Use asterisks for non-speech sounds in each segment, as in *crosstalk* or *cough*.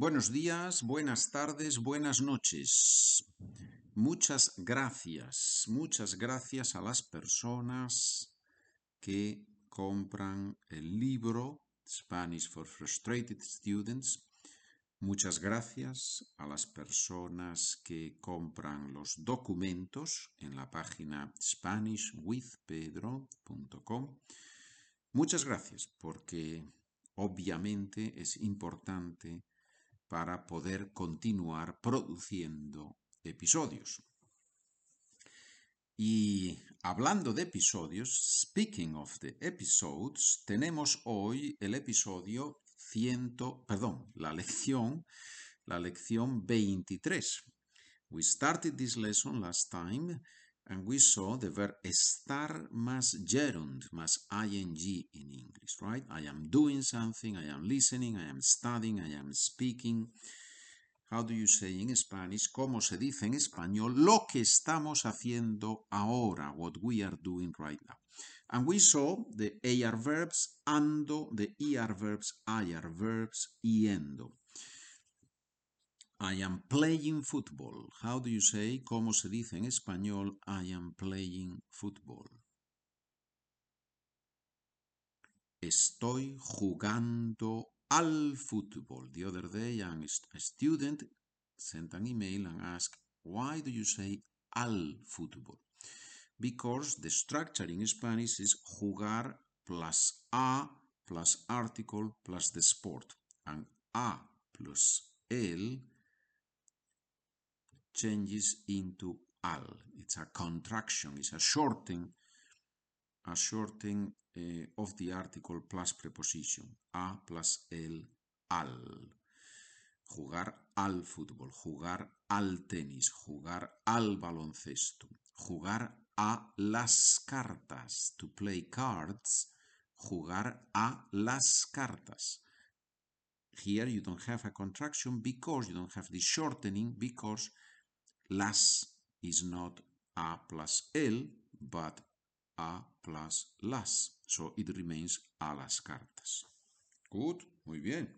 Buenos días, buenas tardes, buenas noches. Muchas gracias, muchas gracias a las personas que compran el libro Spanish for Frustrated Students. Muchas gracias a las personas que compran los documentos en la página SpanishWithPedro.com. Muchas gracias porque obviamente es importante para poder continuar produciendo episodios. Y hablando de episodios, speaking of the episodes, tenemos hoy el episodio 100, perdón, la lección, la lección 23. We started this lesson last time and we saw the verb estar más gerund, más ing in English, right? I am doing something, I am listening, I am studying, I am speaking. How do you say in Spanish? ¿Cómo se dice en español? Lo que estamos haciendo ahora, what we are doing right now. And we saw the AR verbs, ando, the ER verbs, IR verbs, yendo. I am playing football. How do you say? ¿Cómo se dice en español? I am playing football. Estoy jugando al fútbol. The other day, a student sent an email and asked, why do you say al fútbol? Because the structure in Spanish is jugar plus a plus article plus the sport. And a plus el changes into al. It's a contraction, it's a shortening, a shortening uh, of the article plus preposition. A plus el, al. Jugar al fútbol, jugar al tenis, jugar al baloncesto, jugar a las cartas, to play cards, jugar a las cartas. Here you don't have a contraction because you don't have the shortening because las is not a plus el, but a plus las. So it remains a las cartas. Good, muy bien.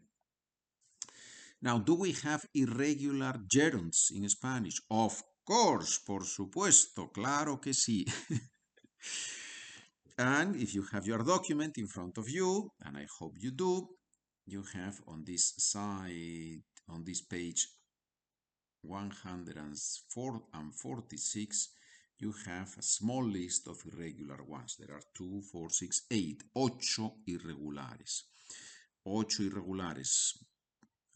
Now, do we have irregular gerunds in Spanish? Of course, por supuesto, claro que sí. *laughs* and if you have your document in front of you, and I hope you do, you have on this side, on this page 146, you have a small list of irregular ones. There are 2, 4, 6, 8. 8 irregulares. 8 irregulares.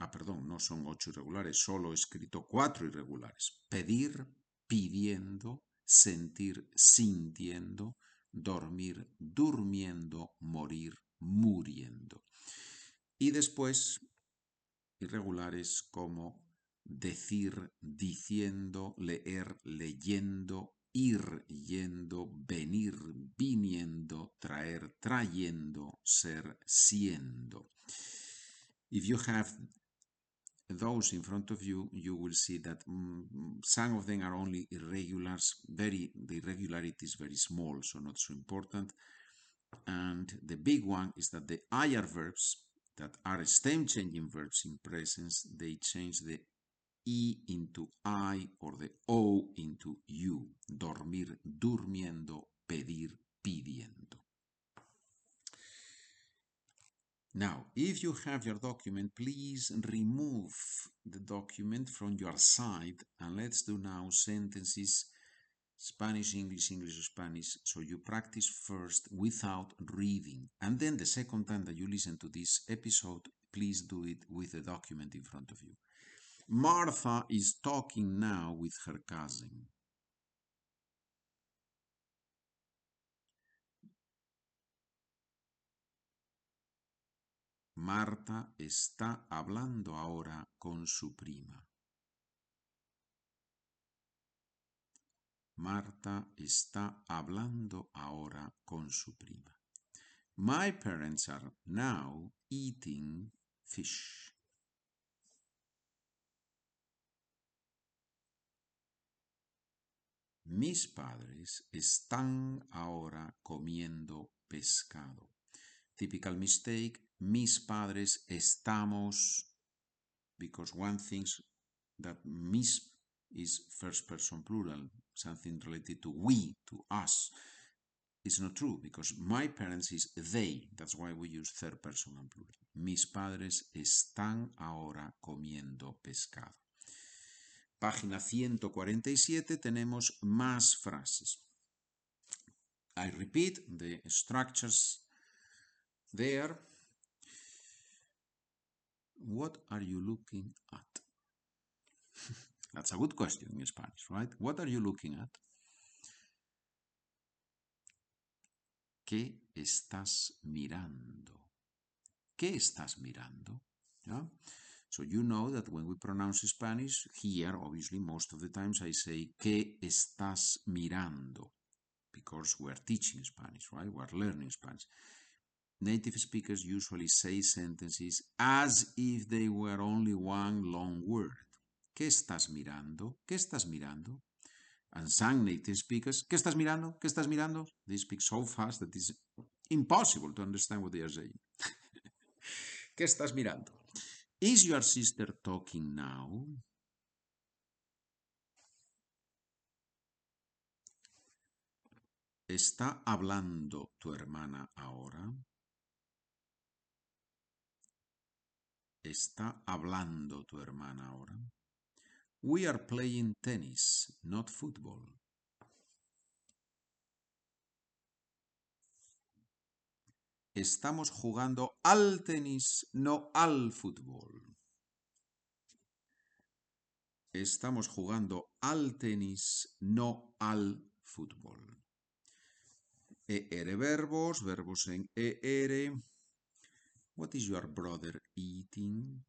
Ah, perdón, no son 8 irregulares, solo he escrito 4 irregulares. Pedir, pidiendo, sentir, sintiendo, dormir, durmiendo, morir, muriendo. Y después, irregulares como decir, diciendo, leer, leyendo, ir, yendo, venir, viniendo, traer, trayendo, ser, siendo. If you have those in front of you, you will see that mm, some of them are only irregulars, very, the irregularity is very small, so not so important. And the big one is that the IR verbs that are stem changing verbs in presence, they change the E into I or the O into U. Dormir, durmiendo, pedir, pidiendo. Now, if you have your document, please remove the document from your side and let's do now sentences Spanish, English, English, Spanish. So you practice first without reading. And then the second time that you listen to this episode, please do it with the document in front of you. Martha is talking now with her cousin. Marta está hablando ahora con su prima. Marta está hablando ahora con su prima. My parents are now eating fish. Mis padres están ahora comiendo pescado. Typical mistake. Mis padres estamos because one thinks that mis is first person plural, something related to we, to us. It's not true because my parents is they. That's why we use third person and plural. Mis padres están ahora comiendo pescado. Página 147 tenemos más frases. I repeat the structures there. What are you looking at? *laughs* That's a good question in Spanish, right? What are you looking at? ¿Qué estás mirando? ¿Qué estás mirando? Yeah? So you know that when we pronounce Spanish, here, obviously, most of the times I say, ¿qué estás mirando? Because we're teaching Spanish, right? We're learning Spanish. Native speakers usually say sentences as if they were only one long word. ¿Qué estás mirando? ¿Qué estás mirando? And some native speakers, ¿qué estás mirando? ¿Qué estás mirando? They speak so fast that it's impossible to understand what they are saying. *laughs* ¿Qué estás mirando? Is your sister talking now? ¿Está hablando tu hermana ahora? ¿Está hablando tu hermana ahora? We are playing tennis, not football. Estamos jugando al tenis, no al fútbol. Estamos jugando al tenis, no al fútbol. ER verbos, verbos en ER. What is your brother eating?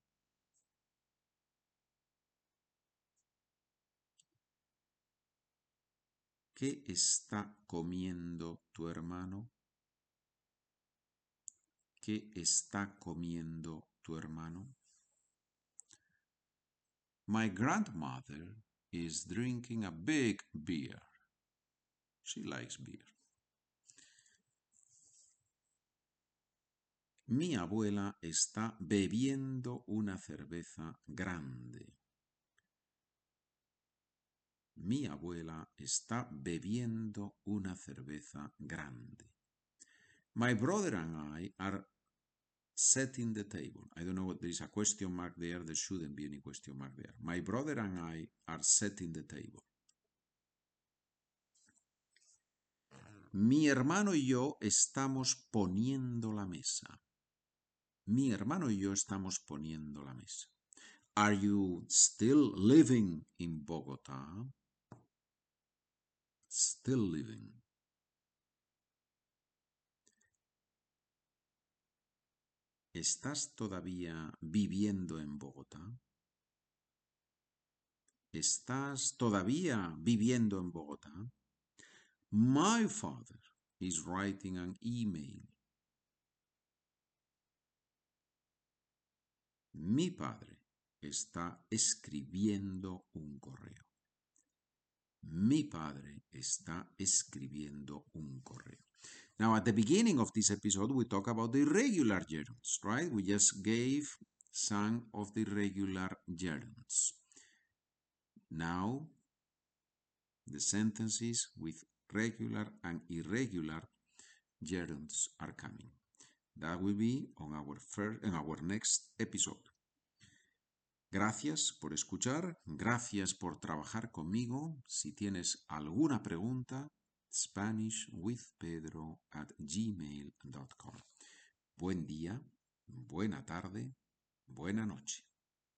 ¿Qué está comiendo tu hermano? ¿Qué está comiendo tu hermano? My grandmother is drinking a big beer. She likes beer. Mi abuela está bebiendo una cerveza grande. Mi abuela está bebiendo una cerveza grande. My brother and I are setting the table. I don't know what there is a question mark there. There shouldn't be any question mark there. My brother and I are setting the table. Mi hermano y yo estamos poniendo la mesa. Mi hermano y yo estamos poniendo la mesa. Are you still living in Bogotá? Still living. ¿Estás todavía viviendo en Bogotá? ¿Estás todavía viviendo en Bogotá? My father is writing an email. Mi padre está escribiendo un correo. Mi padre está escribiendo un correo. Now, at the beginning of this episode, we talk about the irregular gerunds, right? We just gave some of the regular gerunds. Now, the sentences with regular and irregular gerunds are coming. That will be on our first, in our next episode. Gracias por escuchar, gracias por trabajar conmigo. Si tienes alguna pregunta, SpanishWithPedro at gmail.com. Buen día, buena tarde, buena noche.